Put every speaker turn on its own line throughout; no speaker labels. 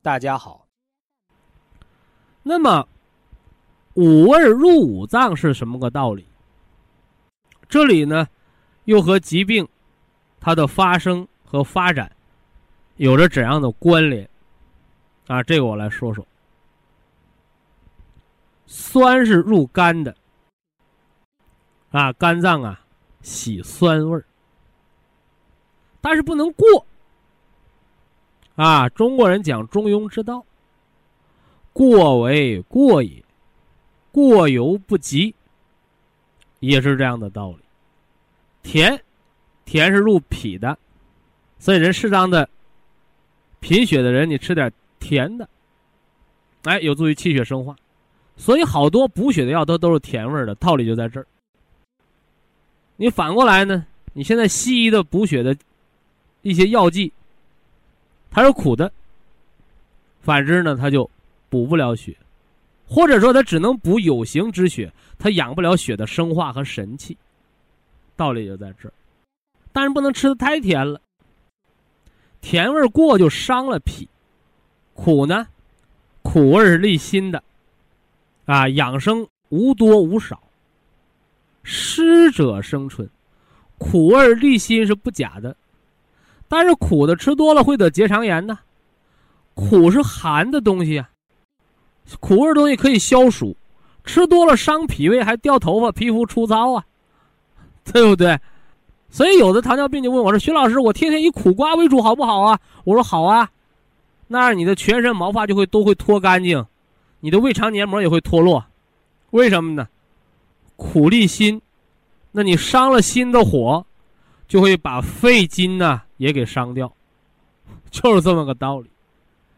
大家好。那么，五味入五脏是什么个道理？这里呢，又和疾病它的发生和发展有着怎样的关联？啊，这个我来说说。酸是入肝的，啊，肝脏啊喜酸味儿，但是不能过。啊，中国人讲中庸之道，过为过也，过犹不及，也是这样的道理。甜，甜是入脾的，所以人适当的贫血的人，你吃点甜的，哎，有助于气血生化。所以好多补血的药都都是甜味的，道理就在这儿。你反过来呢？你现在西医的补血的一些药剂。它是苦的，反之呢，它就补不了血，或者说它只能补有形之血，它养不了血的生化和神气。道理就在这儿，但是不能吃的太甜了，甜味过就伤了脾。苦呢，苦味是利心的，啊，养生无多无少，湿者生春，苦味利心是不假的。但是苦的吃多了会得结肠炎呢，苦是寒的东西啊，苦味东西可以消暑，吃多了伤脾胃还掉头发、皮肤粗糙啊，对不对？所以有的糖尿病就问我说：“徐老师，我天天以苦瓜为主好不好啊？”我说：“好啊，那样你的全身毛发就会都会脱干净，你的胃肠黏膜也会脱落，为什么呢？苦利心，那你伤了心的火，就会把肺经呢。”也给伤掉，就是这么个道理。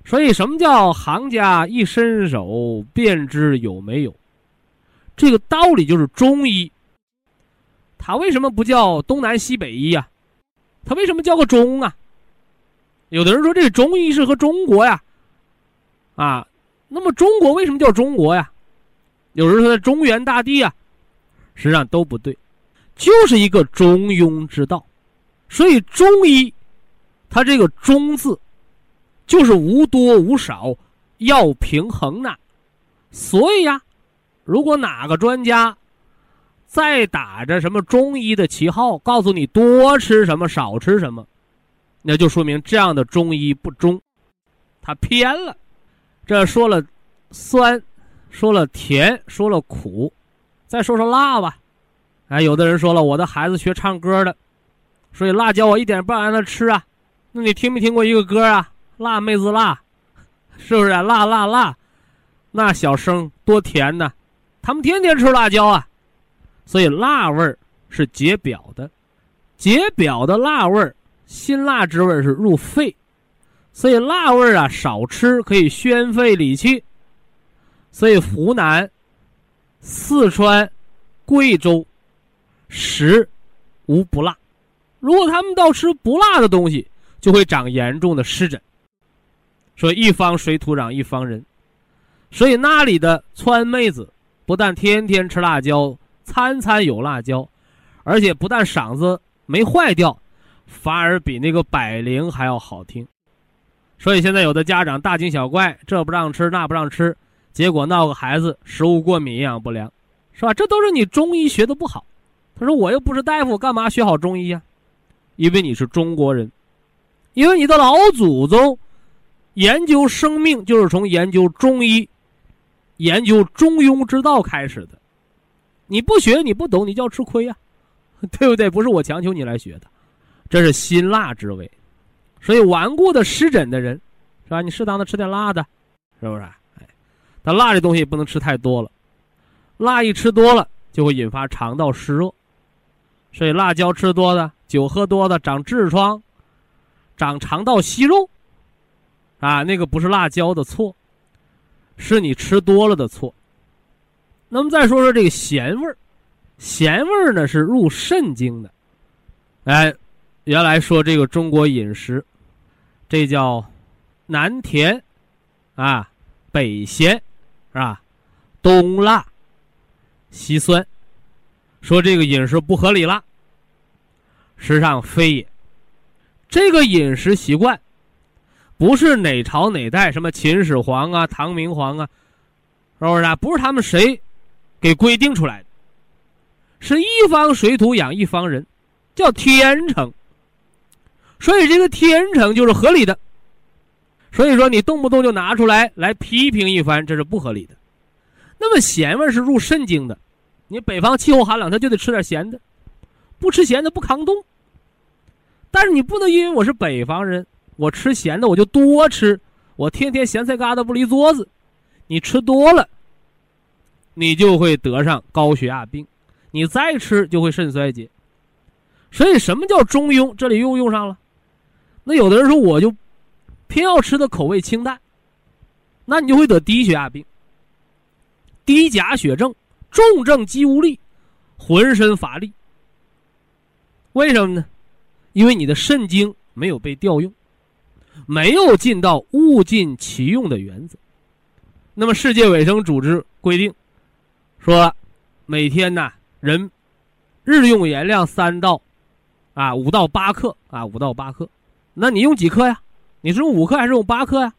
所以，什么叫行家一伸手便知有没有？这个道理就是中医。他为什么不叫东南西北医呀？他为什么叫个中啊？有的人说这中医是和中国呀，啊，那么中国为什么叫中国呀？有人说在中原大地啊，实际上都不对，就是一个中庸之道。所以中医，它这个“中”字，就是无多无少，要平衡呐。所以呀，如果哪个专家再打着什么中医的旗号，告诉你多吃什么少吃什么，那就说明这样的中医不中，他偏了。这说了酸，说了甜，说了苦，再说说辣吧。哎，有的人说了，我的孩子学唱歌的。所以辣椒我一点不让他吃啊，那你听没听过一个歌啊？辣妹子辣，是不是啊？辣辣辣，那小声多甜呢！他们天天吃辣椒啊，所以辣味儿是解表的，解表的辣味儿，辛辣之味是入肺，所以辣味儿啊少吃可以宣肺理气。所以湖南、四川、贵州食无不辣。如果他们倒吃不辣的东西，就会长严重的湿疹。说一方水土养一方人，所以那里的川妹子不但天天吃辣椒，餐餐有辣椒，而且不但嗓子没坏掉，反而比那个百灵还要好听。所以现在有的家长大惊小怪，这不让吃那不让吃，结果闹个孩子食物过敏、营养不良，是吧？这都是你中医学的不好。他说我又不是大夫，干嘛学好中医呀？因为你是中国人，因为你的老祖宗研究生命就是从研究中医、研究中庸之道开始的。你不学，你不懂，你就要吃亏呀，对不对？不是我强求你来学的，这是辛辣之味。所以顽固的湿疹的人，是吧？你适当的吃点辣的，是不是？哎，但辣这东西不能吃太多了，辣一吃多了就会引发肠道湿热。所以辣椒吃多的、酒喝多的长痔疮、长肠道息肉，啊，那个不是辣椒的错，是你吃多了的错。那么再说说这个咸味儿，咸味儿呢是入肾经的。哎，原来说这个中国饮食，这叫南甜，啊，北咸，是吧？东辣，西酸，说这个饮食不合理了。实际上非也，这个饮食习惯，不是哪朝哪代什么秦始皇啊、唐明皇啊，是不是啊？不是他们谁。给规定出来的，是一方水土养一方人，叫天成。所以这个天成就是合理的。所以说你动不动就拿出来来批评一番，这是不合理的。那么咸味是入肾经的，你北方气候寒冷，他就得吃点咸的，不吃咸的不抗冻。但是你不能因为我是北方人，我吃咸的我就多吃，我天天咸菜疙瘩不离桌子，你吃多了。你就会得上高血压病，你再吃就会肾衰竭。所以什么叫中庸？这里又用上了。那有的人说我就偏要吃的口味清淡，那你就会得低血压病、低钾血症、重症肌无力、浑身乏力。为什么呢？因为你的肾精没有被调用，没有尽到物尽其用的原则。那么世界卫生组织规定。说，每天呢，人日用盐量三到啊五到八克啊五到八克，那你用几克呀？你是用五克还是用八克呀？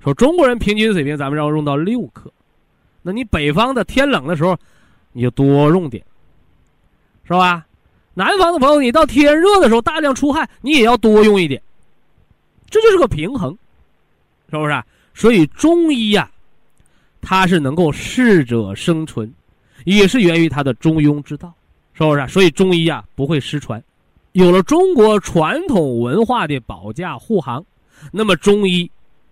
说中国人平均水平，咱们要用到六克。那你北方的天冷的时候，你就多用点，是吧？南方的朋友，你到天热的时候大量出汗，你也要多用一点。这就是个平衡，是不是？所以中医呀。它是能够适者生存，也是源于它的中庸之道，是不是？所以中医啊不会失传，有了中国传统文化的保驾护航，那么中医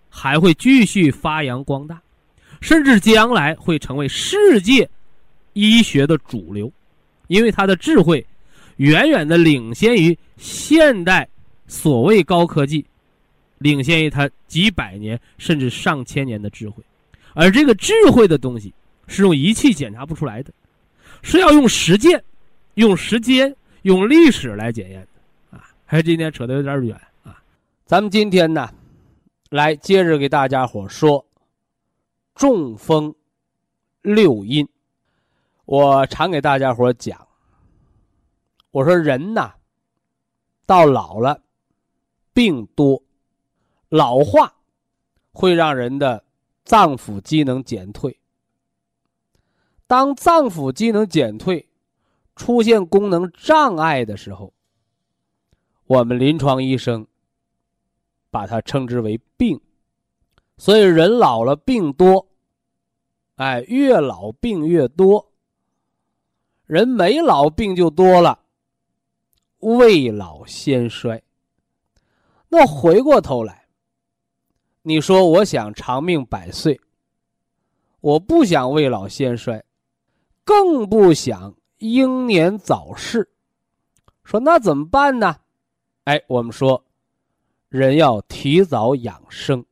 还会继续发扬光大，甚至将来会成为世界医学的主流，因为它的智慧远远的领先于现代所谓高科技，领先于它几百年甚至上千年的智慧。而这个智慧的东西是用仪器检查不出来的，是要用实践、用时间、用历史来检验的啊！还今天扯得有点远啊，咱们今天呢，来接着给大家伙说中风六因。我常给大家伙讲，我说人呐，到老了，病多，老化会让人的。脏腑机能减退。当脏腑机能减退，出现功能障碍的时候，我们临床医生把它称之为病。所以人老了病多，哎，越老病越多。人没老病就多了，未老先衰。那回过头来。你说我想长命百岁，我不想未老先衰，更不想英年早逝。说那怎么办呢？哎，我们说，人要提早养生。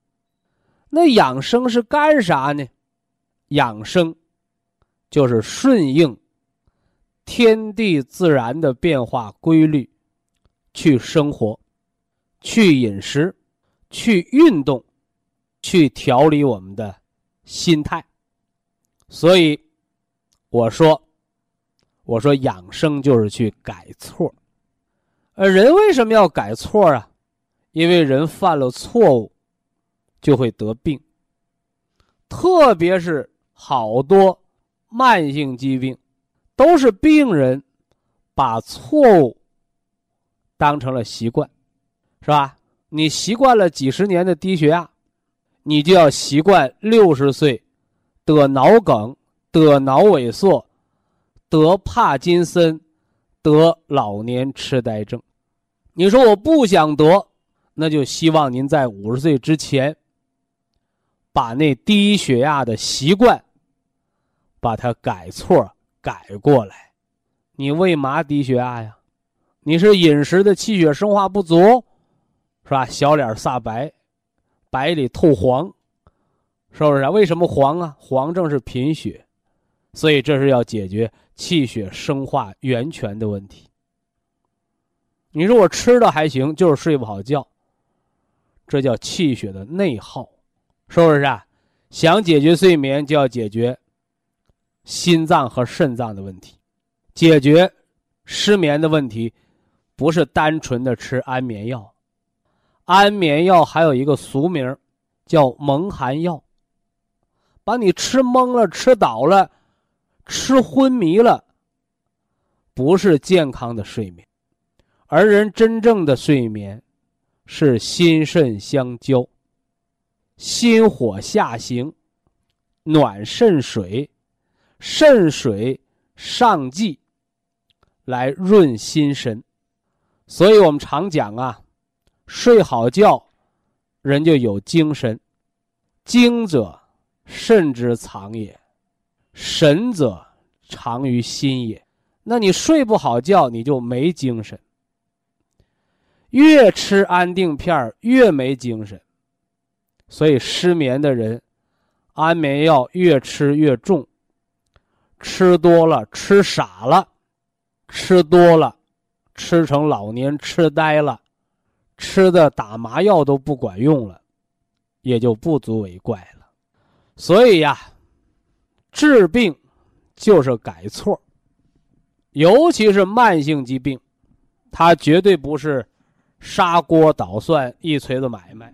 那养生是干啥呢？养生就是顺应天地自然的变化规律，去生活，去饮食，去运动。去调理我们的心态，所以我说，我说养生就是去改错。而人为什么要改错啊？因为人犯了错误，就会得病。特别是好多慢性疾病，都是病人把错误当成了习惯，是吧？你习惯了几十年的低血压。你就要习惯六十岁得脑梗、得脑萎缩、得帕金森、得老年痴呆症。你说我不想得，那就希望您在五十岁之前，把那低血压的习惯，把它改错改过来。你为嘛低血压呀？你是饮食的气血生化不足，是吧？小脸煞白，白里透黄，是不是？为什么黄啊？黄正是贫血，所以这是要解决气血生化源泉的问题。你说我吃的还行，就是睡不好觉，这叫气血的内耗，是不是啊？想解决睡眠，就要解决心脏和肾脏的问题，解决失眠的问题。不是单纯的吃安眠药，安眠药还有一个俗名，叫蒙汗药，把你吃懵了、吃倒了、吃昏迷了，不是健康的睡眠。而人真正的睡眠，是心肾相交，心火下行，暖肾水，肾水上济，来润心神。所以我们常讲啊，睡好觉，人就有精神。精者，肾之藏也；神者，藏于心也。那你睡不好觉，你就没精神。越吃安定片越没精神。所以失眠的人，安眠药越吃越重。吃多了，吃傻了，吃多了。吃成老年痴呆了，吃的打麻药都不管用了，也就不足为怪了。所以呀，治病就是改错，尤其是慢性疾病，它绝对不是砂锅捣蒜一锤子买卖，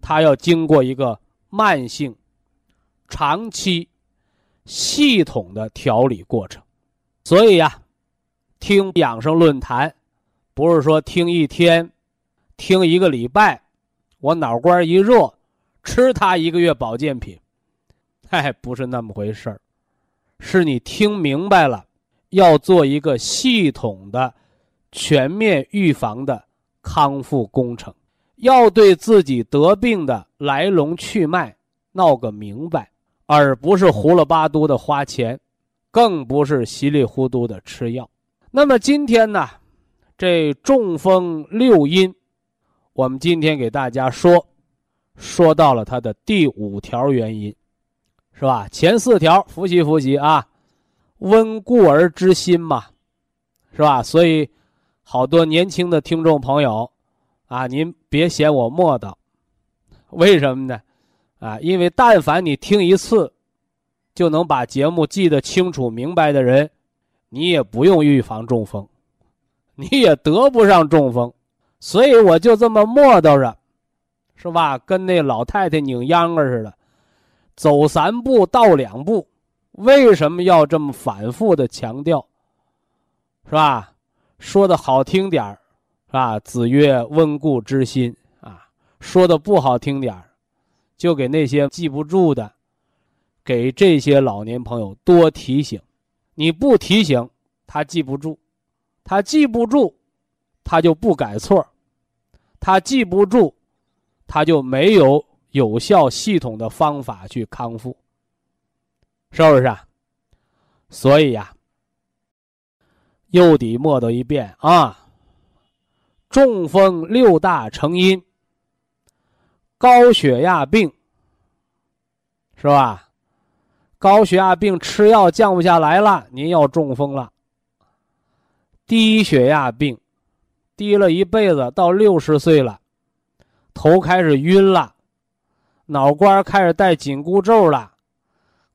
它要经过一个慢性、长期、系统的调理过程。所以呀。听养生论坛，不是说听一天，听一个礼拜，我脑瓜一热，吃它一个月保健品，嗨，不是那么回事儿，是你听明白了，要做一个系统的、全面预防的康复工程，要对自己得病的来龙去脉闹个明白，而不是胡了巴嘟的花钱，更不是稀里糊涂的吃药。那么今天呢，这中风六因，我们今天给大家说，说到了它的第五条原因，是吧？前四条复习复习啊，温故而知新嘛，是吧？所以好多年轻的听众朋友啊，您别嫌我磨叨，为什么呢？啊，因为但凡你听一次，就能把节目记得清楚明白的人。你也不用预防中风，你也得不上中风，所以我就这么磨叨着，是吧？跟那老太太拧秧歌似的，走三步倒两步。为什么要这么反复的强调？是吧？说的好听点儿，是吧？子曰：“温故知新。”啊，说的不好听点儿，就给那些记不住的，给这些老年朋友多提醒。你不提醒他记不住，他记不住，他就不改错他记不住，他就没有有效系统的方法去康复，是不是啊？所以呀，又得默叨一遍啊。中风六大成因，高血压病，是吧？高血压病吃药降不下来了，您要中风了。低血压病，低了一辈子，到六十岁了，头开始晕了，脑瓜开始带紧箍咒了，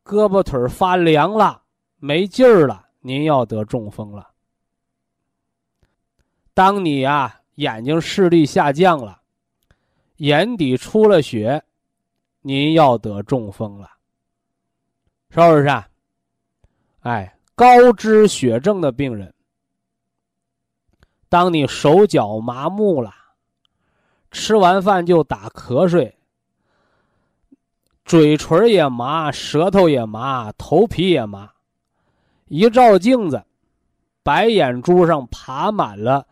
胳膊腿发凉了，没劲儿了，您要得中风了。当你啊眼睛视力下降了，眼底出了血，您要得中风了。是不是啊？哎，高脂血症的病人，当你手脚麻木了，吃完饭就打瞌睡，嘴唇也麻，舌头也麻，头皮也麻。一照镜子，白眼珠上爬满了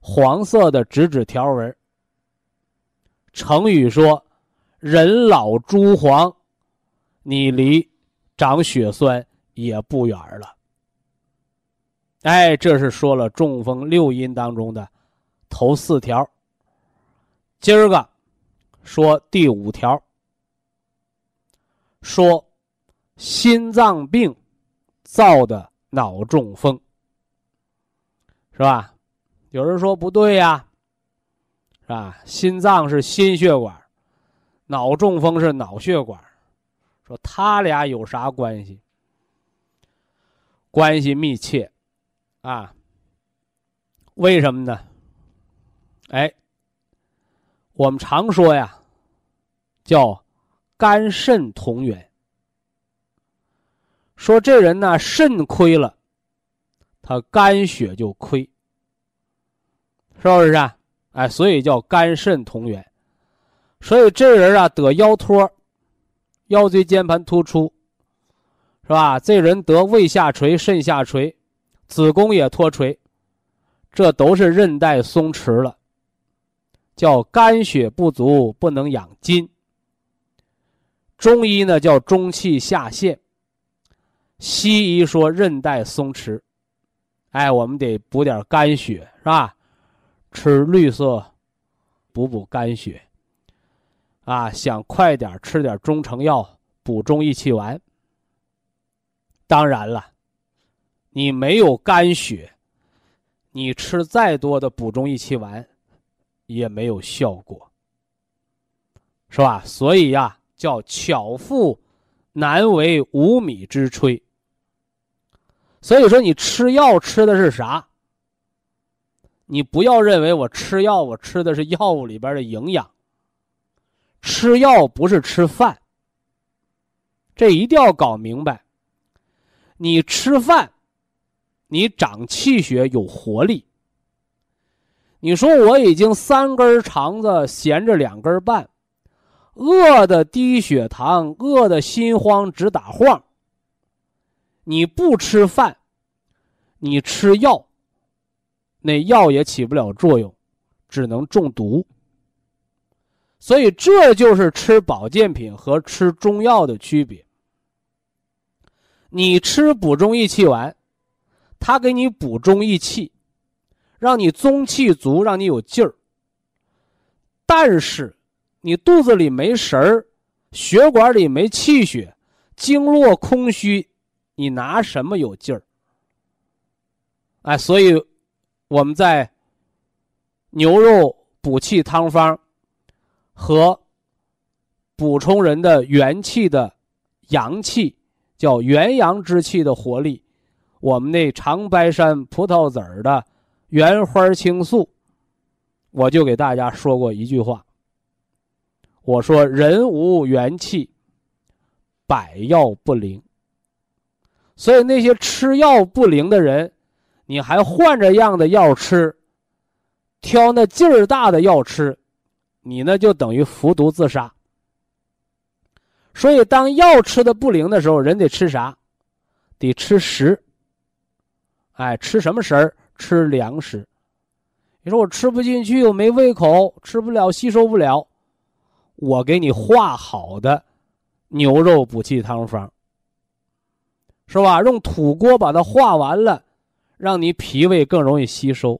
黄色的直指条纹。成语说：“人老珠黄，你离长血栓也不远了。”哎，这是说了中风六因当中的头四条。今儿个说第五条。说，心脏病造的脑中风，是吧？有人说不对呀，是吧？心脏是心血管，脑中风是脑血管，说他俩有啥关系？关系密切，啊？为什么呢？哎，我们常说呀，叫。肝肾同源，说这人呢肾亏了，他肝血就亏，是不是啊？哎，所以叫肝肾同源。所以这人啊得腰托，腰椎间盘突出，是吧？这人得胃下垂、肾下垂，子宫也脱垂，这都是韧带松弛了，叫肝血不足，不能养筋。中医呢叫中气下陷，西医说韧带松弛，哎，我们得补点肝血是吧？吃绿色，补补肝血。啊，想快点吃点中成药补中益气丸。当然了，你没有肝血，你吃再多的补中益气丸，也没有效果，是吧？所以呀。叫巧妇难为无米之炊。所以说，你吃药吃的是啥？你不要认为我吃药，我吃的是药物里边的营养。吃药不是吃饭，这一定要搞明白。你吃饭，你长气血有活力。你说我已经三根肠子闲着两根半。饿的低血糖，饿的心慌直打晃。你不吃饭，你吃药，那药也起不了作用，只能中毒。所以这就是吃保健品和吃中药的区别。你吃补中益气丸，它给你补中益气，让你中气足，让你有劲儿。但是。你肚子里没食儿，血管里没气血，经络空虚，你拿什么有劲儿？哎，所以我们在牛肉补气汤方和补充人的元气的阳气，叫元阳之气的活力，我们那长白山葡萄籽儿的原花青素，我就给大家说过一句话。我说：“人无元气，百药不灵。所以那些吃药不灵的人，你还换着样的药吃，挑那劲儿大的药吃，你那就等于服毒自杀。所以，当药吃的不灵的时候，人得吃啥？得吃食。哎，吃什么食儿？吃粮食。你说我吃不进去，我没胃口，吃不了，吸收不了。”我给你化好的牛肉补气汤方，是吧？用土锅把它化完了，让你脾胃更容易吸收。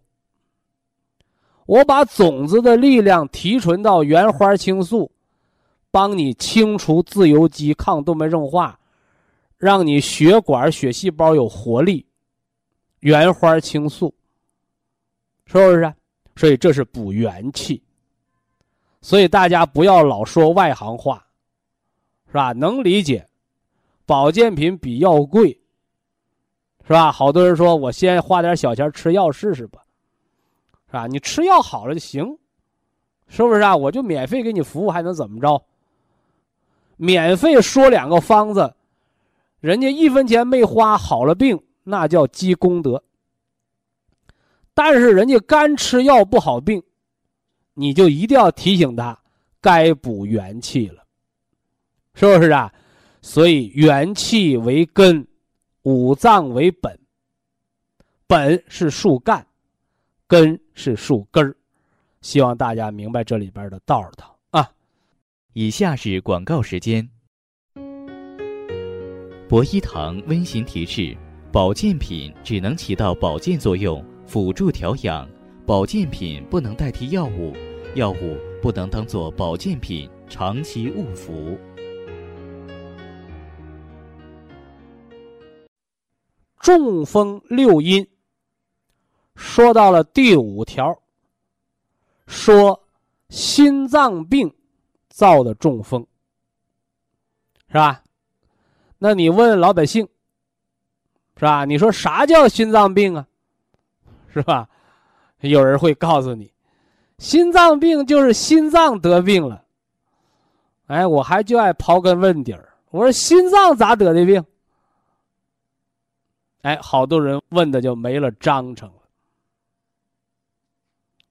我把种子的力量提纯到原花青素，帮你清除自由基、抗动脉硬化，让你血管、血细胞有活力。原花青素，是不是？所以这是补元气。所以大家不要老说外行话，是吧？能理解，保健品比药贵，是吧？好多人说我先花点小钱吃药试试吧，是吧？你吃药好了就行，是不是啊？我就免费给你服务，还能怎么着？免费说两个方子，人家一分钱没花好了病，那叫积功德。但是人家干吃药不好病。你就一定要提醒他，该补元气了，是不是啊？所以元气为根，五脏为本。本是树干，根是树根儿。希望大家明白这里边的道儿道啊。
以下是广告时间。博一堂温馨提示：保健品只能起到保健作用，辅助调养；保健品不能代替药物，药物不能当做保健品长期误服。
中风六因，说到了第五条，说心脏病造的中风，是吧？那你问老百姓，是吧？你说啥叫心脏病啊？是吧？有人会告诉你，心脏病就是心脏得病了。哎，我还就爱刨根问底儿，我说心脏咋得的病？哎，好多人问的就没了章程了。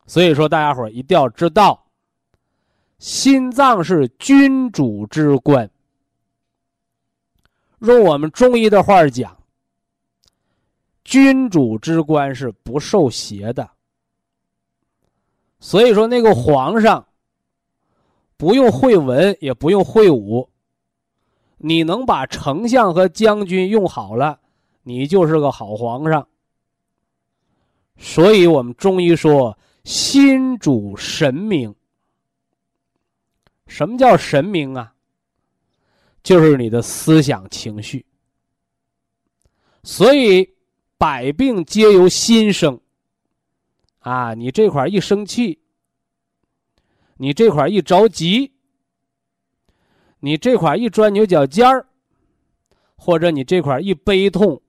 所以说，大家伙一定要知道，心脏是君主之官。用我们中医的话讲，君主之官是不受邪的。所以说，那个皇上不用会文，也不用会武，你能把丞相和将军用好了，你就是个好皇上。所以我们中医说，心主神明。什么叫神明啊？就是你的思想情绪，所以百病皆由心生。啊，你这块一生气，你这块一着急，你这块一钻牛角尖儿，或者你这块一悲痛、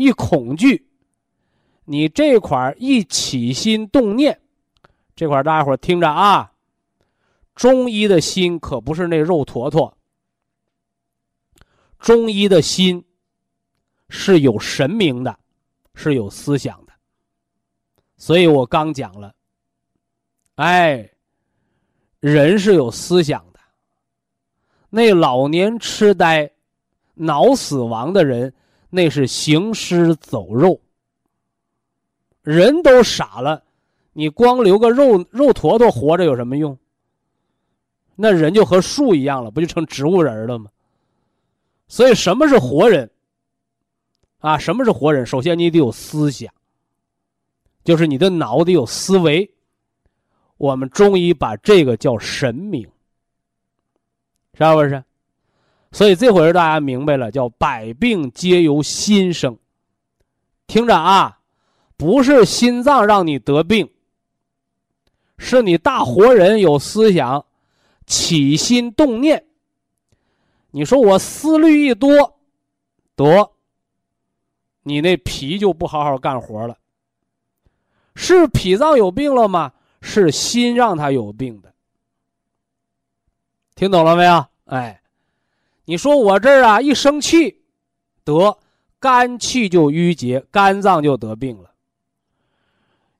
一恐惧，你这块一起心动念，这块大家伙听着啊，中医的心可不是那肉坨坨。中医的心是有神明的，是有思想的，所以我刚讲了，哎，人是有思想的。那老年痴呆、脑死亡的人，那是行尸走肉。人都傻了，你光留个肉肉坨坨活着有什么用？那人就和树一样了，不就成植物人了吗？所以，什么是活人？啊，什么是活人？首先，你得有思想，就是你的脑得有思维。我们中医把这个叫神明，是不是？所以这会儿大家明白了，叫百病皆由心生。听着啊，不是心脏让你得病，是你大活人有思想，起心动念。你说我思虑一多，得，你那脾就不好好干活了。是脾脏有病了吗？是心让他有病的。听懂了没有？哎，你说我这儿啊一生气，得肝气就郁结，肝脏就得病了。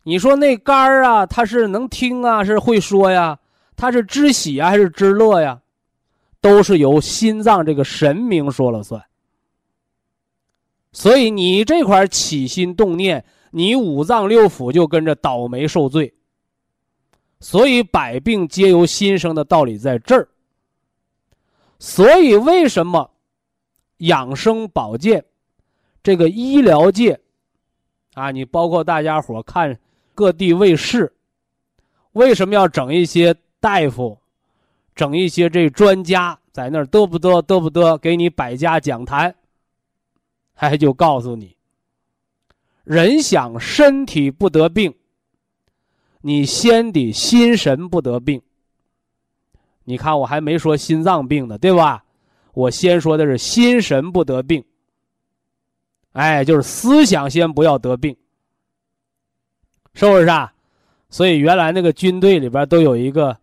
你说那肝儿啊，他是能听啊，是会说呀？他是知喜啊，还是知乐呀？都是由心脏这个神明说了算，所以你这块起心动念，你五脏六腑就跟着倒霉受罪。所以百病皆由心生的道理在这儿。所以为什么养生保健这个医疗界啊，你包括大家伙看各地卫视，为什么要整一些大夫？整一些这专家在那儿嘚不嘚嘚不嘚，给你百家讲坛，还就告诉你，人想身体不得病，你先得心神不得病。你看我还没说心脏病呢，对吧？我先说的是心神不得病。哎，就是思想先不要得病，是不是啊？所以原来那个军队里边都有一个。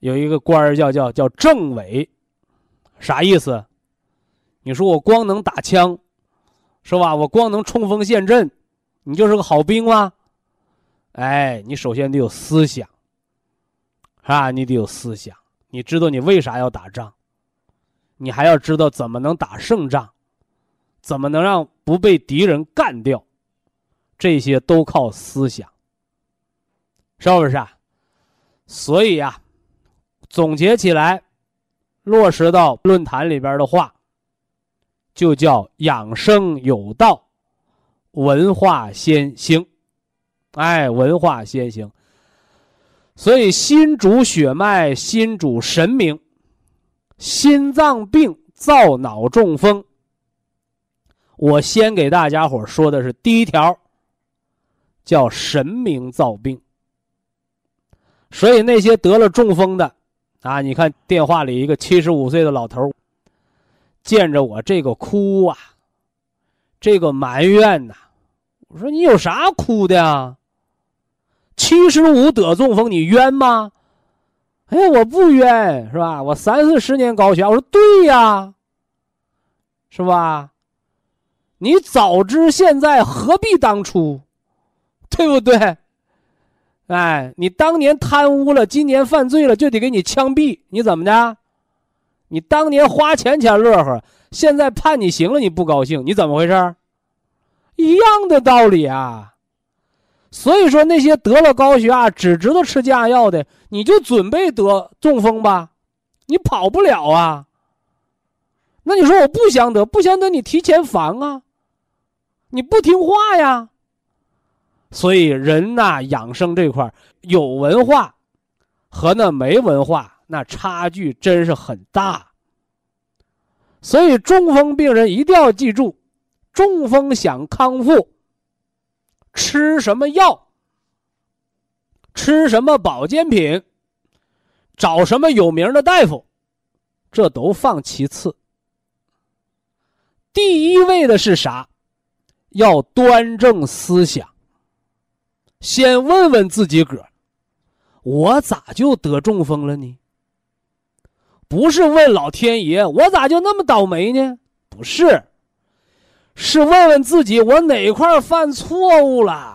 有一个官儿叫叫叫政委，啥意思？你说我光能打枪，是吧？我光能冲锋陷阵，你就是个好兵吗？哎，你首先得有思想，是吧？你得有思想，你知道你为啥要打仗？你还要知道怎么能打胜仗，怎么能让不被敌人干掉，这些都靠思想，是不是啊？所以呀，总结起来，落实到论坛里边的话，就叫养生有道，文化先行。哎，文化先行。所以心主血脉，心主神明。心脏病、造脑、中风，我先给大家伙说的是第一条，叫神明造病。所以那些得了中风的，啊，你看电话里一个七十五岁的老头，见着我这个哭啊，这个埋怨呐，我说你有啥哭的呀？七十五得中风，你冤吗？哎，我不冤，是吧？我三四十年高血压，我说对呀，是吧？你早知现在，何必当初，对不对？哎，你当年贪污了，今年犯罪了，就得给你枪毙，你怎么的？你当年花钱钱乐呵，现在判你刑了，你不高兴，你怎么回事？一样的道理啊。所以说，那些得了高血压只知道吃降压药的，你就准备得中风吧，你跑不了啊。那你说我不想得，不想得，你提前防啊，你不听话呀。所以人呐，养生这块有文化和那没文化那差距真是很大。所以中风病人一定要记住，中风想康复。吃什么药？吃什么保健品？找什么有名的大夫？这都放其次。第一位的是啥？要端正思想。先问问自己个儿：我咋就得中风了呢？不是问老天爷，我咋就那么倒霉呢？不是。是问问自己，我哪块犯错误了？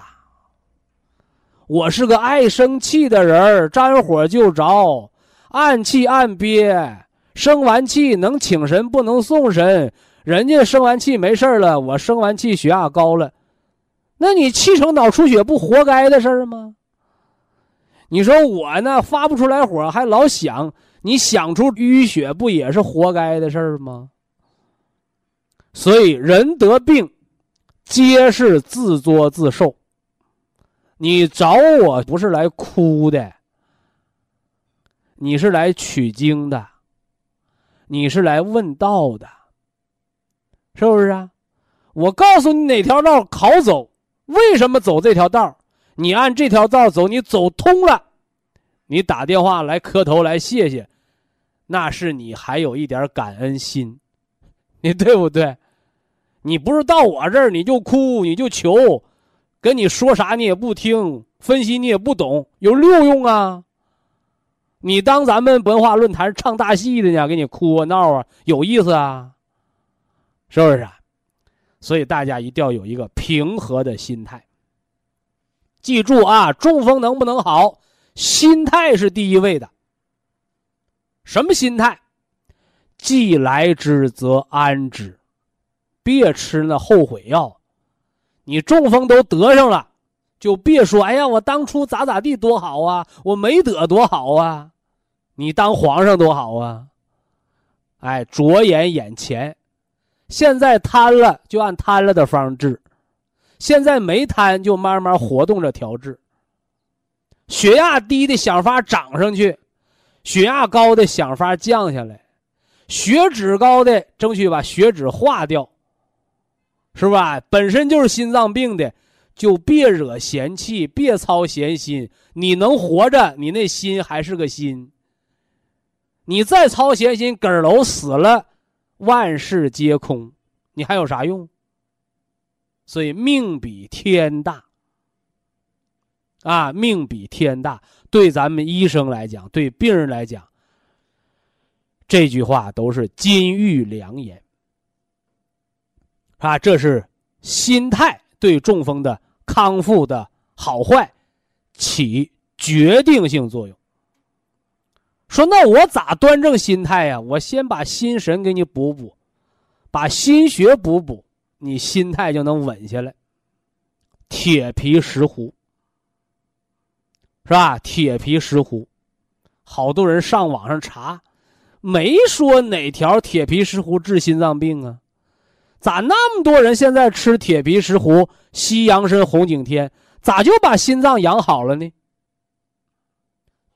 我是个爱生气的人儿沾火就着，暗气暗憋，生完气能请神不能送神。人家生完气没事了，我生完气血压高了，那你气成脑出血不活该的事儿吗？你说我呢发不出来火，还老想，你想出淤血不也是活该的事儿吗？所以人得病，皆是自作自受。你找我不是来哭的，你是来取经的，你是来问道的，是不是啊？我告诉你哪条道好走，为什么走这条道？你按这条道走，你走通了，你打电话来磕头来谢谢，那是你还有一点感恩心，你对不对？你不是到我这儿你就哭你就求，跟你说啥你也不听，分析你也不懂，有六用啊？你当咱们文化论坛唱大戏的呢？给你哭啊闹啊，有意思啊？是不是？所以大家一定要有一个平和的心态。记住啊，中风能不能好，心态是第一位的。什么心态？既来之则安之。别吃那后悔药，你中风都得上了，就别说哎呀，我当初咋咋地多好啊，我没得多好啊，你当皇上多好啊，哎，着眼眼前，现在瘫了就按瘫了的方治，现在没瘫就慢慢活动着调治。血压低的想法涨上去，血压高的想法降下来，血脂高的争取把血脂化掉。是吧？本身就是心脏病的，就别惹闲气，别操闲心。你能活着，你那心还是个心。你再操闲心，梗儿楼死了，万事皆空，你还有啥用？所以命比天大啊，命比天大。对咱们医生来讲，对病人来讲，这句话都是金玉良言。啊，这是心态对中风的康复的好坏起决定性作用。说那我咋端正心态呀？我先把心神给你补补，把心血补补，你心态就能稳下来。铁皮石斛，是吧？铁皮石斛，好多人上网上查，没说哪条铁皮石斛治心脏病啊？咋那么多人现在吃铁皮石斛、西洋参、红景天，咋就把心脏养好了呢？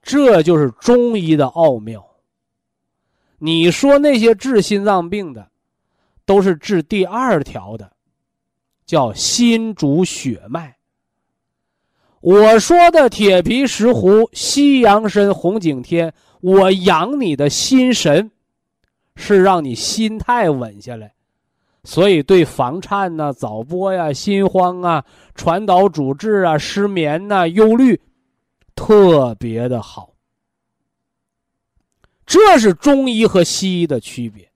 这就是中医的奥妙。你说那些治心脏病的，都是治第二条的，叫心主血脉。我说的铁皮石斛、西洋参、红景天，我养你的心神，是让你心态稳下来，所以对房颤呐、早搏呀、心慌啊、传导主治啊、失眠呐、忧虑。特别的好，这是中医和西医的区别。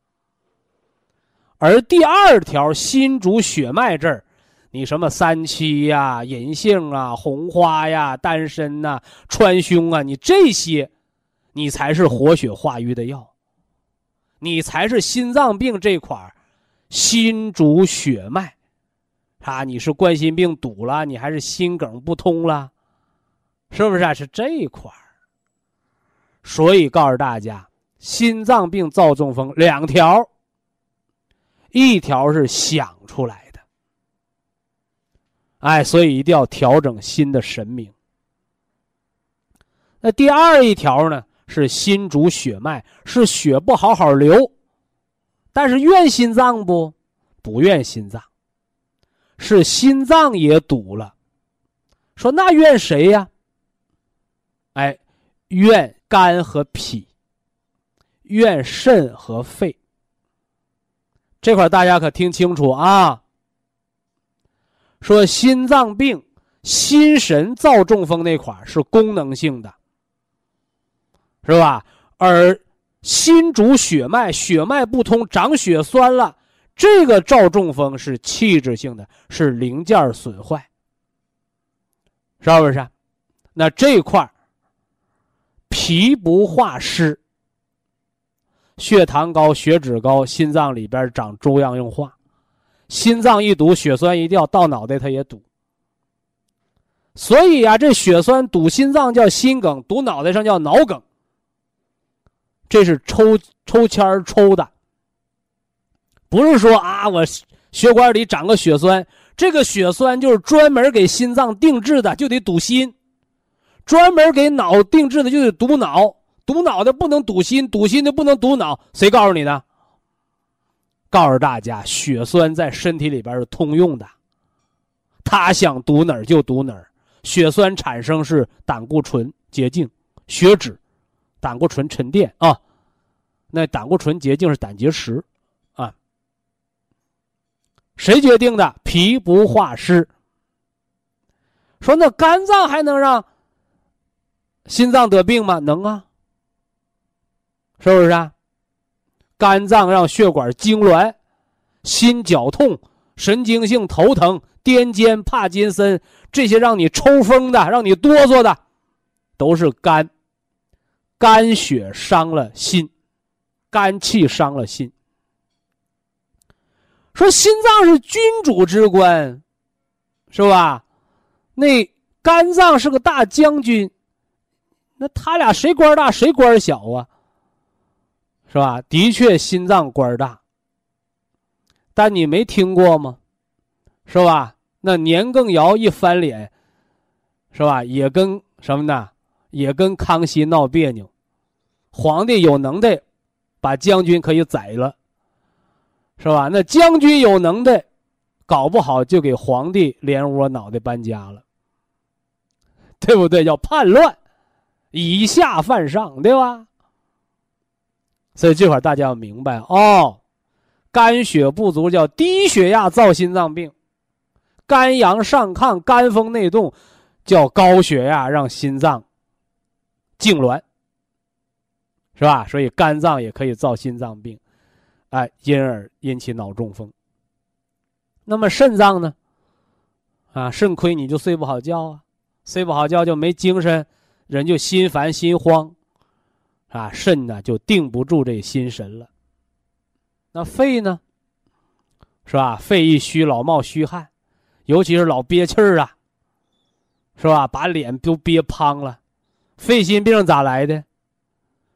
而第二条心主血脉这儿，你什么三七呀、银杏啊、红花呀、丹参呐、川芎啊，你这些，你才是活血化瘀的药，你才是心脏病这块儿心主血脉，啊，你是冠心病堵了，你还是心梗不通了。是不是啊？是这一块儿，所以告诉大家，心脏病造中风两条，一条是想出来的，哎，所以一定要调整心的神明。那第二一条呢，是心主血脉，是血不好好流，但是怨心脏不？不怨心脏，是心脏也堵了。说那怨谁呀？哎，怨肝和脾，怨肾和肺。这块大家可听清楚啊！说心脏病、心神造中风那块是功能性的，是吧？而心主血脉，血脉不通，长血栓了，这个造中风是器质性的，是零件损坏，是不是？那这块脾不化湿，血糖高、血脂高，心脏里边长粥样硬化，心脏一堵，血栓一掉，到脑袋它也堵。所以呀，这血栓堵心脏叫心梗，堵脑袋上叫脑梗。这是抽抽签抽的，不是说啊，我血管里长个血栓，这个血栓就是专门给心脏定制的，就得堵心。专门给脑定制的就得堵脑，堵脑的不能堵心，堵心的不能堵脑。谁告诉你的？告诉大家，血栓在身体里边是通用的，他想堵哪儿就堵哪儿。血栓产生是胆固醇结晶、血脂、胆固醇沉淀啊。那胆固醇结晶是胆结石啊。谁决定的？脾不化湿。说那肝脏还能让？心脏得病吗？能啊，是不是啊？肝脏让血管痉挛，心绞痛，神经性头疼，癫痫、帕金森这些让你抽风的、让你哆嗦的，都是肝。肝血伤了心，肝气伤了心。说心脏是君主之官，是吧？那肝脏是个大将军。那他俩谁官大谁官小啊？是吧？的确，心脏官大。但你没听过吗？是吧？那年羹尧一翻脸，是吧？也跟什么呢？也跟康熙闹别扭。皇帝有能耐，把将军可以宰了，是吧？那将军有能耐，搞不好就给皇帝连窝脑袋搬家了，对不对？叫叛乱。以下犯上，对吧？所以这块大家要明白哦，肝血不足叫低血压造心脏病，肝阳上亢、肝风内动叫高血压让心脏痉挛，是吧？所以肝脏也可以造心脏病，哎，因而引起脑中风。那么肾脏呢？啊，肾亏你就睡不好觉啊，睡不好觉就没精神。人就心烦心慌，啊，肾呢就定不住这心神了。那肺呢，是吧？肺一虚，老冒虚汗，尤其是老憋气儿啊，是吧？把脸都憋胖了。肺心病咋来的？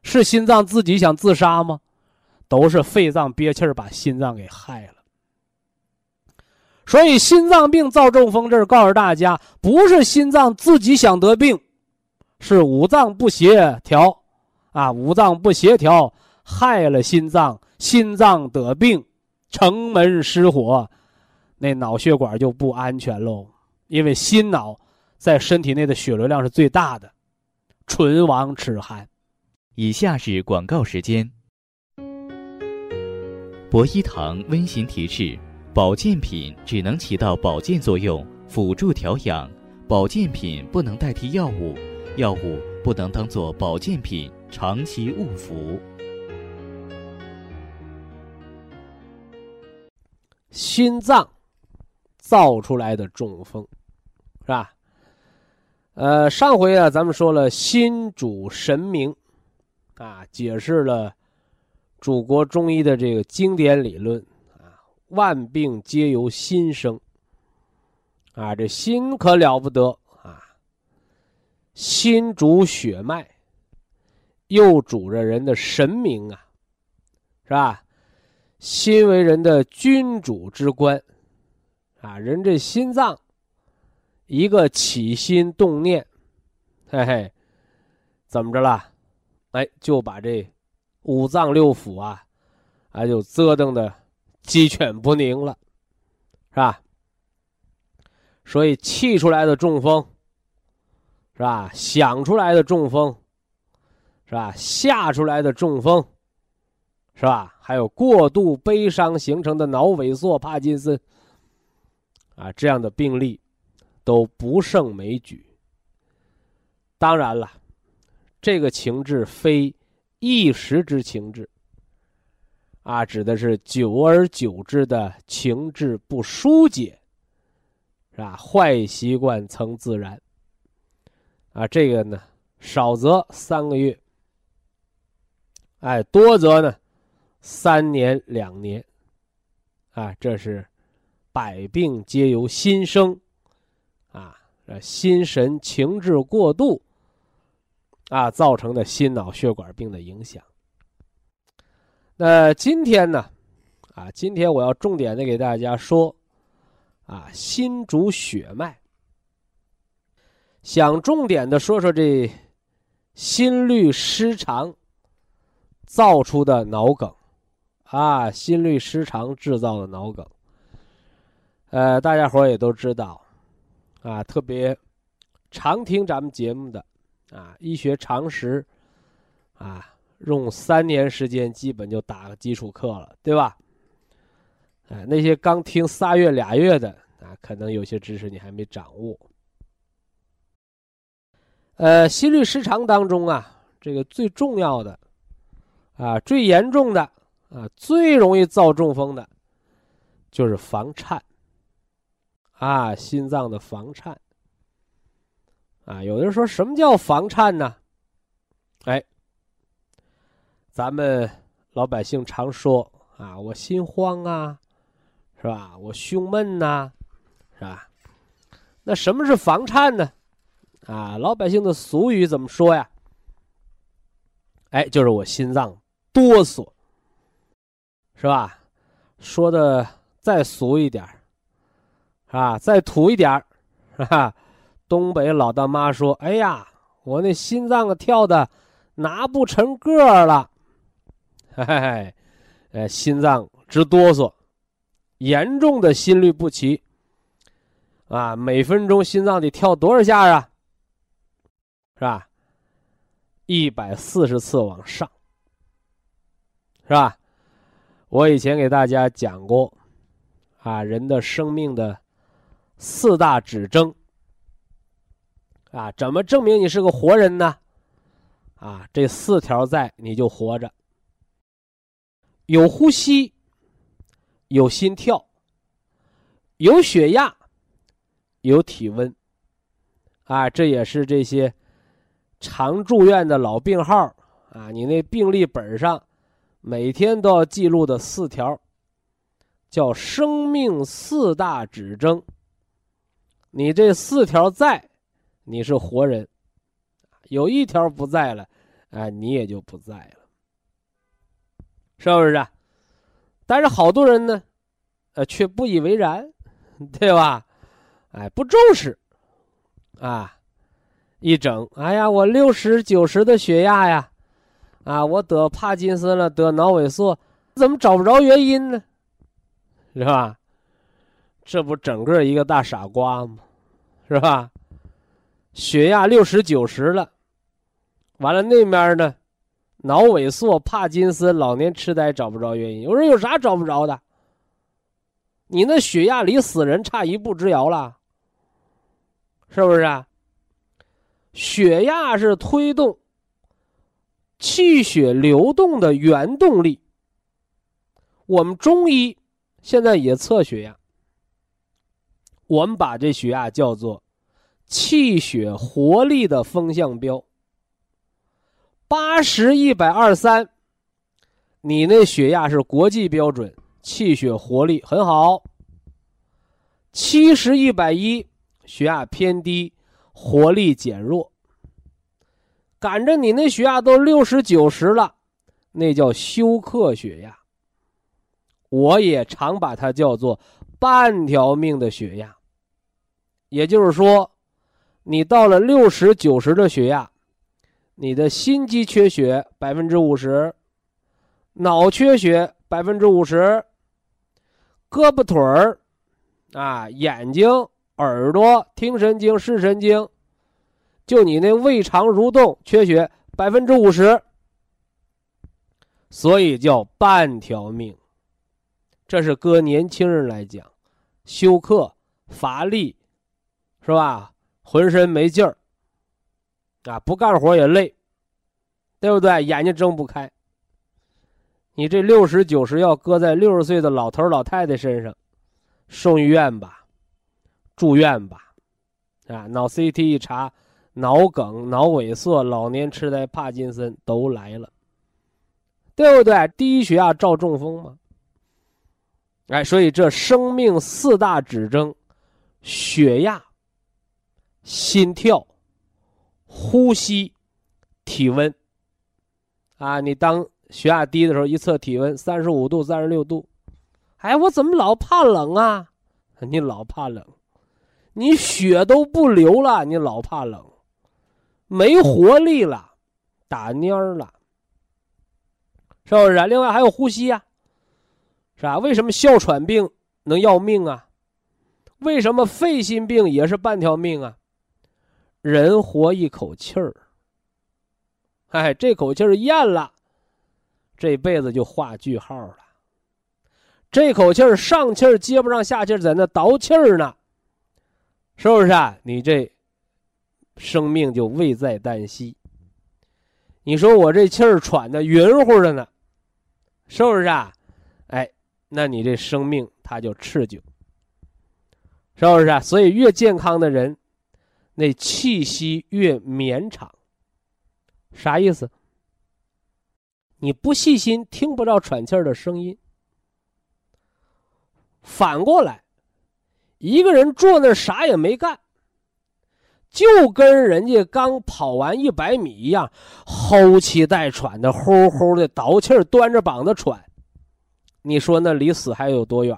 是心脏自己想自杀吗？都是肺脏憋气儿把心脏给害了。所以心脏病造中风，这是告诉大家，不是心脏自己想得病，是五脏不协调，啊，五脏不协调害了心脏，心脏得病，城门失火，那脑血管就不安全喽。因为心脑在身体内的血流量是最大的，唇亡齿寒。
以下是广告时间。博一堂温馨提示。保健品只能起到保健作用，辅助调养。保健品不能代替药物，药物不能当做保健品长期误服。
心脏造出来的中风，是吧？呃，上回啊，咱们说了心主神明，啊，解释了祖国中医的这个经典理论啊。万病皆由心生，啊，这心可了不得啊！心主血脉，又主着人的神明啊，是吧？心为人的君主之官，啊，人这心脏一个起心动念，嘿嘿，怎么着了？哎，就把这五脏六腑啊，啊，就折腾的。鸡犬不宁了，是吧？所以气出来的中风，是吧？想出来的中风，是吧？吓出来的中风，是吧？还有过度悲伤形成的脑萎缩、帕金森，啊，这样的病例都不胜枚举。当然了，这个情志非一时之情志。啊，指的是久而久之的情志不疏解，是吧？坏习惯成自然。啊，这个呢，少则三个月，哎，多则呢，三年两年。啊，这是百病皆由心生，啊，心神情志过度，啊，造成的心脑血管病的影响。那今天呢，啊，今天我要重点的给大家说，啊，心主血脉。想重点的说说这心律失常造出的脑梗，啊，心律失常制造的脑梗。呃，大家伙也都知道，啊，特别常听咱们节目的，啊，医学常识，啊。用三年时间，基本就打了基础课了，对吧？哎，那些刚听仨月、俩月的啊，可能有些知识你还没掌握。呃，心律失常当中啊，这个最重要的啊，最严重的啊，最容易造中风的，就是房颤啊，心脏的房颤啊。有的人说什么叫房颤呢？哎。咱们老百姓常说啊，我心慌啊，是吧？我胸闷呐，是吧？那什么是房颤呢？啊，老百姓的俗语怎么说呀？哎，就是我心脏哆嗦，是吧？说的再俗一点是吧？再土一点是吧？东北老大妈说：“哎呀，我那心脏啊跳的拿不成个儿了。”嘿嘿，呃，心脏直哆嗦，严重的心律不齐，啊，每分钟心脏得跳多少下啊？是吧？一百四十次往上，是吧？我以前给大家讲过，啊，人的生命的四大指征，啊，怎么证明你是个活人呢？啊，这四条在，你就活着。有呼吸，有心跳，有血压，有体温，啊，这也是这些常住院的老病号啊，你那病历本上每天都要记录的四条，叫生命四大指征。你这四条在，你是活人；有一条不在了，哎，你也就不在了，是不是？但是好多人呢，呃，却不以为然，对吧？哎，不重视，啊，一整，哎呀，我六十九十的血压呀。啊，我得帕金森了，得脑萎缩，怎么找不着原因呢？是吧？这不整个一个大傻瓜吗？是吧？血压六十九十了，完了那面呢，脑萎缩、帕金森、老年痴呆找不着原因。我说有啥找不着的？你那血压离死人差一步之遥了，是不是啊？血压是推动。气血流动的原动力。我们中医现在也测血压，我们把这血压叫做气血活力的风向标。八十一百二三，你那血压是国际标准，气血活力很好。七十一百一，血压偏低，活力减弱。赶着你那血压都六十九十了，那叫休克血压。我也常把它叫做半条命的血压。也就是说，你到了六十九十的血压，你的心肌缺血百分之五十，脑缺血百分之五十，胳膊腿儿，啊，眼睛、耳朵、听神经、视神经。就你那胃肠蠕动缺血百分之五十，所以叫半条命。这是搁年轻人来讲，休克、乏力，是吧？浑身没劲儿，啊，不干活也累，对不对？眼睛睁不开。你这六十九十要搁在六十岁的老头老太太身上，送医院吧，住院吧，啊，脑 CT 一查。脑梗、脑萎缩、老年痴呆、帕金森都来了，对不对？低血压照中风嘛。哎，所以这生命四大指征：血压、心跳、呼吸、体温。啊，你当血压低的时候，一测体温三十五度、三十六度，哎，我怎么老怕冷啊？你老怕冷，你血都不流了，你老怕冷。没活力了，打蔫儿了，是不是？另外还有呼吸呀，是吧？为什么哮喘病能要命啊？为什么肺心病也是半条命啊？人活一口气儿，哎，这口气儿咽了，这辈子就画句号了。这口气儿上气儿接不上下气儿，在那倒气儿呢，是不是啊？你这。生命就危在旦夕。你说我这气儿喘的匀乎的呢，是不是啊？哎，那你这生命它就持久，是不是啊？所以越健康的人，那气息越绵长。啥意思？你不细心听不到喘气儿的声音。反过来，一个人坐那啥也没干。就跟人家刚跑完一百米一样，呼气带喘的，呼呼的倒气儿，端着膀子喘。你说那离死还有多远？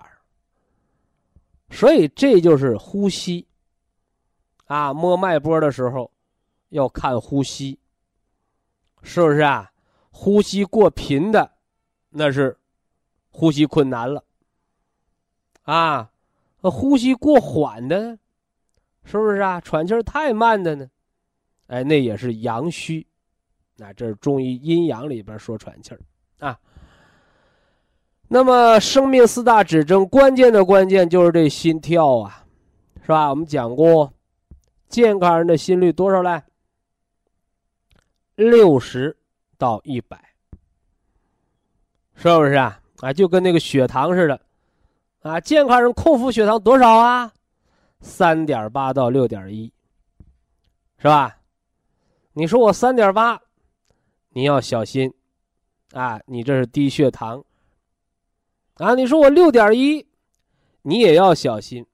所以这就是呼吸。啊，摸脉搏的时候要看呼吸，是不是啊？呼吸过频的，那是呼吸困难了。啊，呼吸过缓的。是不是啊？喘气太慢的呢，哎，那也是阳虚，那这是中医阴阳里边说喘气儿啊。那么生命四大指征，关键的关键就是这心跳啊，是吧？我们讲过，健康人的心率多少来？六十到一百，是不是啊？啊，就跟那个血糖似的，啊，健康人空腹血糖多少啊？三点八到六点一，是吧？你说我三点八，你要小心，啊，你这是低血糖。啊，你说我六点一，你也要小心，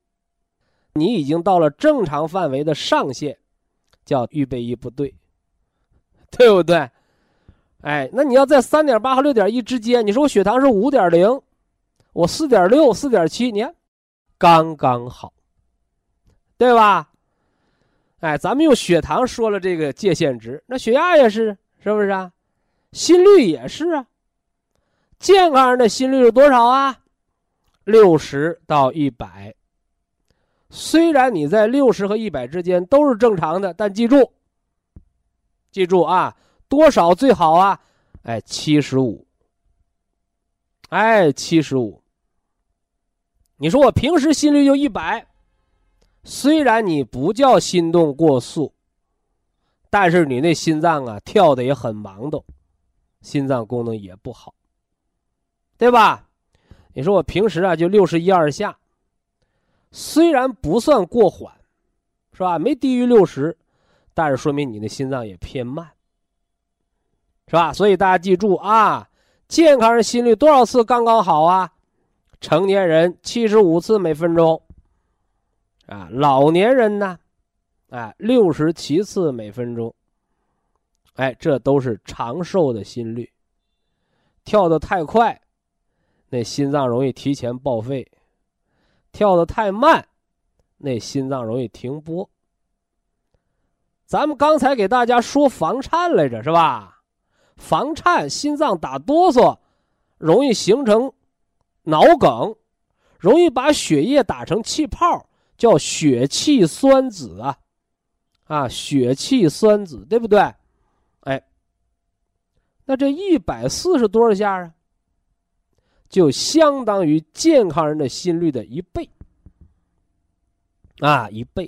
你已经到了正常范围的上限，叫预备役部队，对不对？哎，那你要在三点八和六点一之间，你说我血糖是五点零，我四点六、四点七，你看，刚刚好，对吧？哎，咱们用血糖说了这个界限值，那血压也是，是不是啊？心率也是啊。健康人的心率是多少啊？六十到一百。虽然你在六十和一百之间都是正常的，但记住，记住啊。多少最好啊？哎，七十五。哎，七十五。你说我平时心率就一百，虽然你不叫心动过速，但是你那心脏啊跳的也很忙动，心脏功能也不好，对吧？你说我平时啊就六十一二下，虽然不算过缓，是吧？没低于六十，但是说明你的心脏也偏慢。是吧？所以大家记住啊，健康人心率多少次刚刚好啊？成年人七十五次每分钟，啊，老年人呢，哎，六十七次每分钟。哎，这都是长寿的心率。跳得太快，那心脏容易提前报废；跳得太慢，那心脏容易停播。咱们刚才给大家说房颤来着，是吧？房颤，心脏打哆嗦，容易形成脑梗，容易把血液打成气泡，叫血气酸子啊，啊，血气酸子，对不对？哎，那这一百四是多少下啊？就相当于健康人的心率的一倍啊，一倍，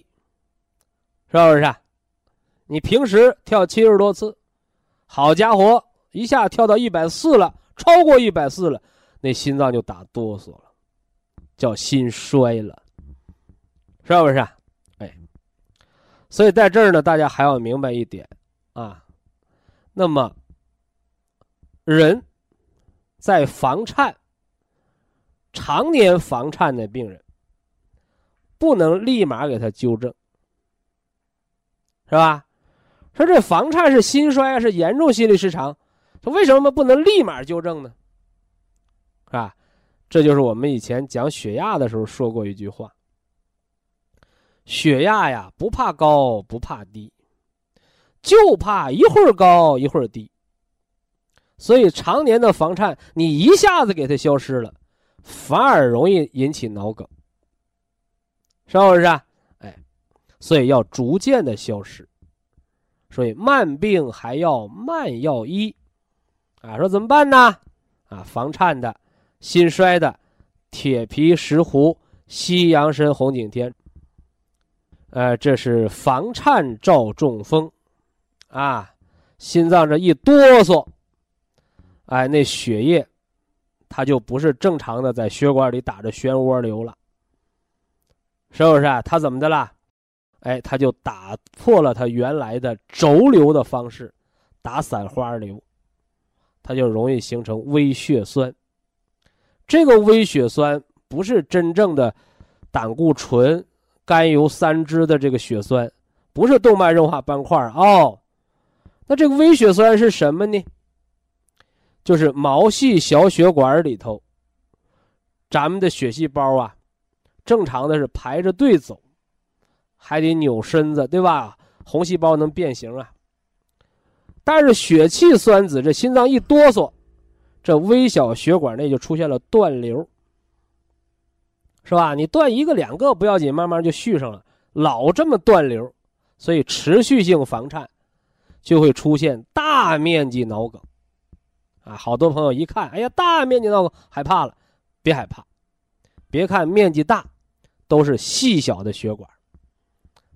是不是？你平时跳七十多次。好家伙，一下跳到一百四了，超过一百四了，那心脏就打哆嗦了，叫心衰了，是不是？哎，所以在这儿呢，大家还要明白一点啊。那么，人在房颤、常年房颤的病人，不能立马给他纠正，是吧？说这房颤是心衰啊，是严重心律失常，说为什么不能立马纠正呢？啊，这就是我们以前讲血压的时候说过一句话：血压呀，不怕高，不怕低，就怕一会儿高一会儿低。所以常年的房颤，你一下子给它消失了，反而容易引起脑梗，是不是啊？哎，所以要逐渐的消失。所以慢病还要慢药医，啊，说怎么办呢？啊，房颤的、心衰的，铁皮石斛、西洋参、红景天。呃，这是房颤照中风，啊，心脏这一哆嗦，哎，那血液，它就不是正常的在血管里打着漩涡流了，是不是啊？它怎么的了？哎，它就打破了它原来的轴流的方式，打散花流，它就容易形成微血栓。这个微血栓不是真正的胆固醇、甘油三酯的这个血栓，不是动脉硬化斑块哦。那这个微血栓是什么呢？就是毛细小血管里头，咱们的血细胞啊，正常的是排着队走。还得扭身子，对吧？红细胞能变形啊。但是血气酸子，这心脏一哆嗦，这微小血管内就出现了断流，是吧？你断一个两个不要紧，慢慢就续上了。老这么断流，所以持续性房颤就会出现大面积脑梗啊。好多朋友一看，哎呀，大面积脑梗，害怕了。别害怕，别看面积大，都是细小的血管。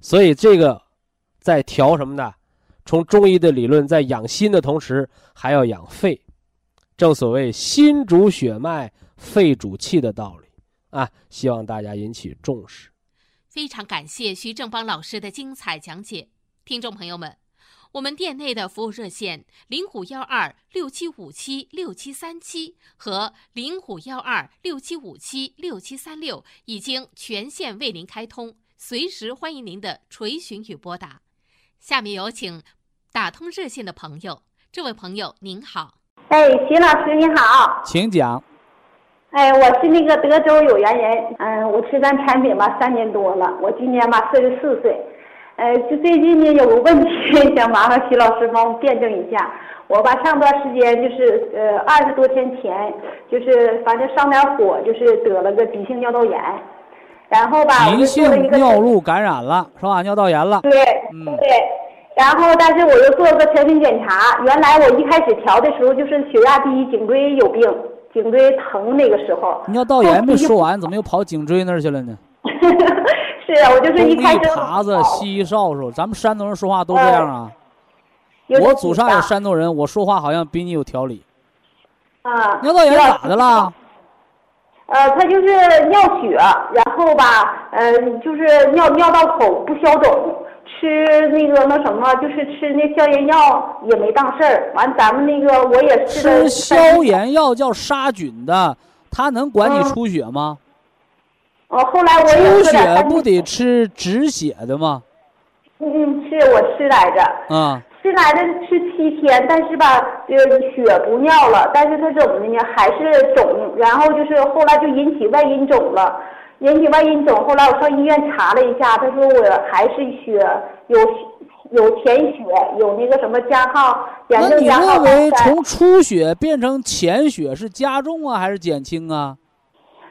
所以这个，在调什么呢？从中医的理论，在养心的同时，还要养肺，正所谓心主血脉，肺主气的道理啊！希望大家引起重视。
非常感谢徐正邦老师的精彩讲解，听众朋友们，我们店内的服务热线零五幺二六七五七六七三七和零五幺二六七五七六七三六已经全线为您开通，随时欢迎您的垂询与拨打。下面有请打通热线的朋友，这位朋友您好，
哎，徐老师你好，
请讲。
哎，我是那个德州有缘人，嗯，我吃咱产品吧三年多了，我今年吧四十四岁。呃，就最近呢有个问题，想麻烦徐老师帮我辩证一下。我吧上段时间就是呃二十多天前，就是反正上点火，就是得了个急性尿道炎，然后吧
急性尿路感染了是吧？尿道炎了。
对，嗯对。然后但是我又做了个全身检查，原来我一开始调的时候就是血压低，颈椎有病，颈椎疼那个时候。
尿道炎没说完，怎么又跑颈椎那儿去了呢？
是啊，我就是一开始。
耙子，西少数，咱们山东人说话都这样啊。我祖上有山东人，我说话好像比你有条理。
啊。
尿道炎咋的了？
呃，他就是尿血，然后吧，呃，就是尿尿道口不消肿，吃那个那什么，就是吃那消炎药也没当事儿。完，咱们那个我也
吃吃消炎药叫杀菌的，它能管你出血吗？
哦，后来我也
出血不得吃止血的吗？
嗯嗯，是我吃来着。
嗯。
吃来着吃七天，但是吧，呃，血不尿了，但是它怎么的呢？还是肿，然后就是后来就引起外阴肿了，引起外阴肿。后来我上医院查了一下，他说我还是血有有潜血，有那个什么加号，炎症加号
那你认为从出血变成潜血是加重啊，还是减轻啊？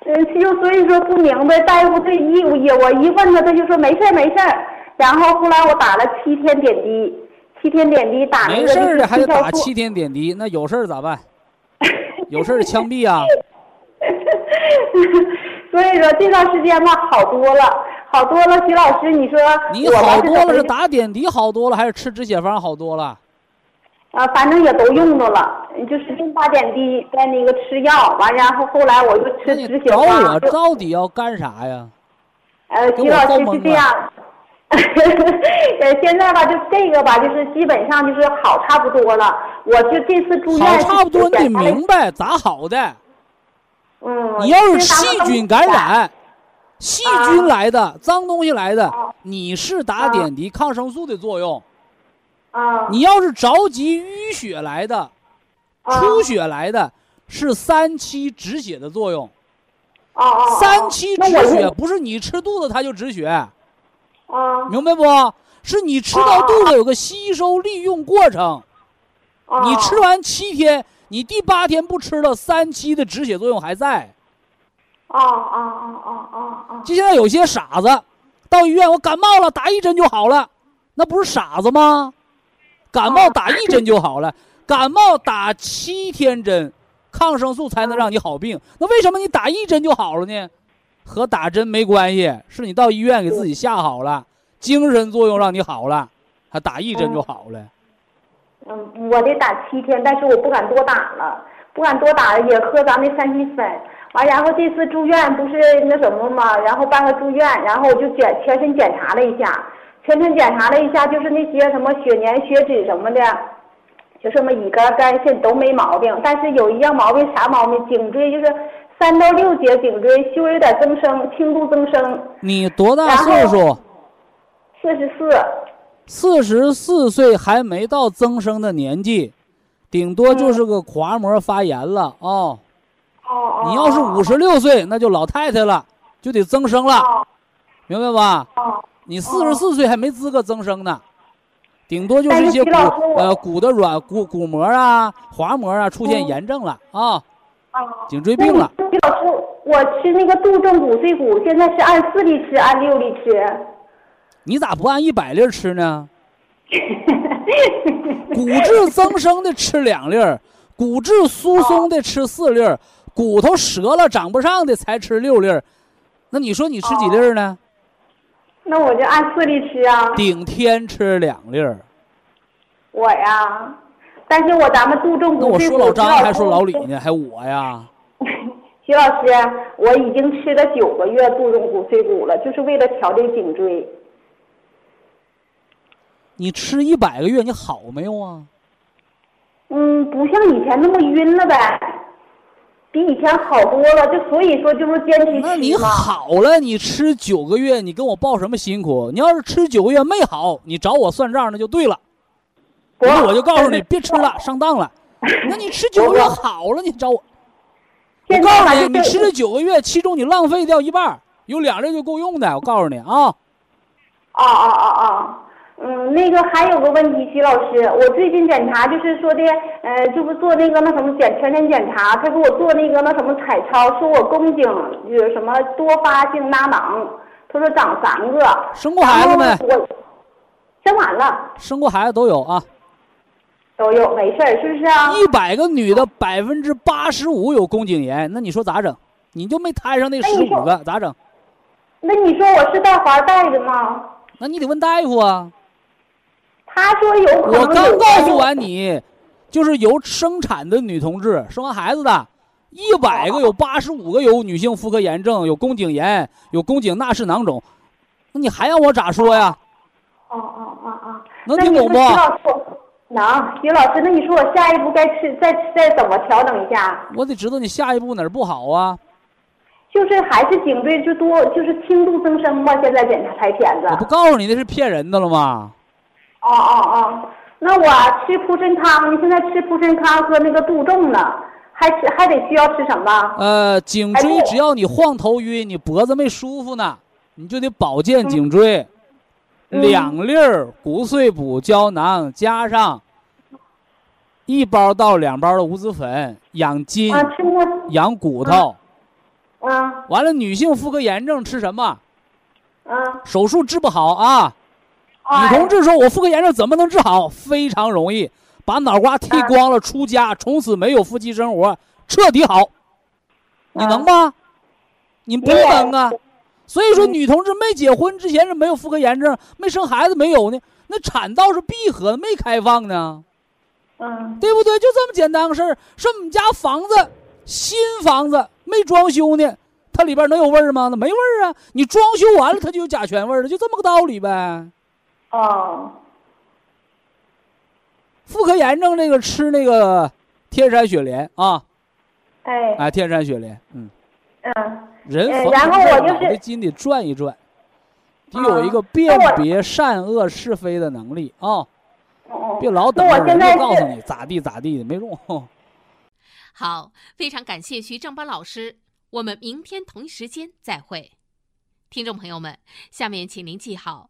嗯，就所以说不明白，大夫这一我一问他，他就说没事儿没事儿。然后后来我打了七天点滴，七天点滴打
没事儿的还得打七天点滴，那有事儿咋办？有事儿枪毙啊！
所以说这段时间吧好多了，好多了。徐老师，你说
你好多了是打点滴好多了，还是吃止血方好多了？
啊，反正也都用着了，就是用打点滴，在那个吃药，完然后后来我就吃止血
找我到底要干啥呀？
呃，徐老师是这样，呃，现在吧，就这个吧，就是基本上就是好差不多了。我就这次住院，
好差不多，你得明白咋好的。
嗯。
你要是细菌感染，细菌来的，脏东西来的，你是打点滴抗生素的作用。你要是着急淤血来的，出血来的，是三七止血的作用。三七止血不是你吃肚子它就止血。明白不？是你吃到肚子有个吸收利用过程。你吃完七天，你第八天不吃了，三七的止血作用还在。
哦哦哦哦哦哦！
就现在有些傻子，到医院我感冒了，打一针就好了，那不是傻子吗？感冒打一针就好了，感冒打七天针，抗生素才能让你好病。那为什么你打一针就好了呢？和打针没关系，是你到医院给自己下好了，精神作用让你好了，还打一针就好了。
嗯，我得打七天，但是我不敢多打了，不敢多打，也喝咱们三七粉。完，然后这次住院不是那什么嘛，然后办个住院，然后我就检全身检查了一下。全身检查了一下，就是那些什么血粘、血脂什么的，就什么乙肝、肝肾都没毛病。但是有一样毛病，啥毛病？颈椎就是三到六节颈椎稍微有点增生，轻度增生。
你多大岁数？
四十四。
四十四岁还没到增生的年纪，顶多就是个滑膜发炎了啊。
哦哦。
你要是五十六岁，那就老太太了，就得增生了，明白吧？
哦。
你四十四岁还没资格增生呢，顶多就是一些骨呃骨的软骨骨膜啊、滑膜啊出现炎症了啊，颈椎病了。
李老师，我吃那个杜仲骨碎骨，现在是按四粒吃，按六粒吃。
你咋不按一百粒吃呢？骨质增生的吃两粒儿，骨质疏松的吃四粒儿，骨头折了长不上的才吃六粒儿，那你说你吃几粒儿呢？
那我就按四粒吃啊。
顶天吃两粒儿。
我呀，但是我咱们杜仲骨。
那我说老张还说老李呢，还我呀。
徐老师，我已经吃了九个月杜仲骨碎骨了，就是为了调这颈椎。
你吃一百个月，你好没有啊？
嗯，不像以前那么晕了呗，比以前好多了。就所以说，就是坚持
那你。好了，你吃九个月，你跟我报什么辛苦？你要是吃九个月没好，你找我算账那就对了。
不
那我就告诉你，别吃了，上当了。那你吃九个月好了，你找我。我告诉你，你吃了九个月，其中你浪费掉一半，有两粒就够用的。我告诉你啊，
啊啊啊啊！嗯，那个还有个问题，徐老师，我最近检查就是说的，呃，就不做那个那什么检全身检查，他给我做那个那什么彩超，说我宫颈有什么多发性拉囊，他说长三个。
生过孩子没？
我生完了，
生过孩子都有啊。
都有，没事儿，是不是啊？
一百个女的，百分之八十五有宫颈炎，那你说咋整？你就没摊上那十五个，咋整？
那你说我是带环带的吗？
那你得问大夫啊。
他说有可能
我刚告诉完你，就是有生产的女同志，生完孩子的，一百个有八十五个有女性妇科炎症，有宫颈炎，有宫颈纳氏囊肿，那你还让我咋说呀？
哦哦哦哦，
能听懂不
能，于老师，那你说我下一步该吃再再怎么调整一下？
我得知道你下一步哪儿不好啊！
就是还是颈椎就多，就是轻度增生嘛。现在检查拍片子。
我不告诉你那是骗人的了吗？
哦哦哦，那我吃普参康，现在吃普参汤和那个杜仲呢，还吃还得需要吃什么？
呃，颈椎只要你晃头晕，你脖子没舒服呢，你就得保健颈椎，
嗯。
两粒儿骨碎补胶囊加上一包到两包的五子粉，养筋、
啊，
养骨头。
啊
完了，女性妇科炎症吃什么？
啊
手术治不好啊。
啊！
女同志说：“我妇科炎症怎么能治好？非常容易，把脑瓜剃光了，出家，从此没有夫妻生活，彻底好。你能吗？你不能啊。所以说，
嗯
女同志没结婚之前是没有妇科炎症，没生孩子没有呢，那产道是闭合的，没开放呢，
嗯
对不对？就这么简单个事儿。说我们家房子新房子没装修呢，它里边能有味儿吗？那没味儿啊。你装修完了，它就有甲醛味儿了，就这么个道理呗。”
哦。
妇科炎症那个吃那个天山雪莲啊，
哎。
哎，天山雪莲，嗯，
嗯。
人逢
呃然后我就是
脑袋筋得转一转，得
啊
有一个辨别善恶是非的能力啊，
哦
别老等着人家告诉你咋地咋地的，没用。
好，非常感谢徐正邦老师，我们明天同一时间再会。听众朋友们，下面请您记好，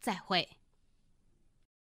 再会。